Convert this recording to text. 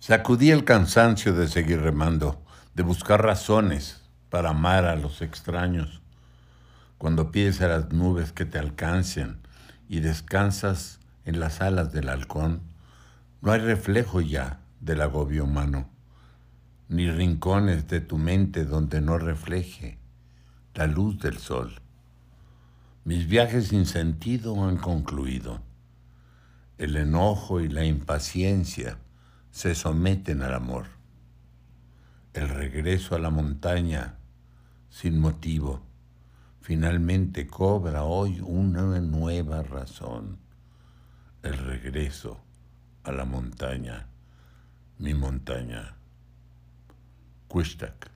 Sacudí el cansancio de seguir remando, de buscar razones para amar a los extraños. Cuando pides las nubes que te alcancen y descansas en las alas del halcón, no hay reflejo ya del agobio humano, ni rincones de tu mente donde no refleje la luz del sol. Mis viajes sin sentido han concluido. El enojo y la impaciencia se someten al amor. El regreso a la montaña sin motivo finalmente cobra hoy una nueva razón. El regreso a la montaña, mi montaña. Quishtak.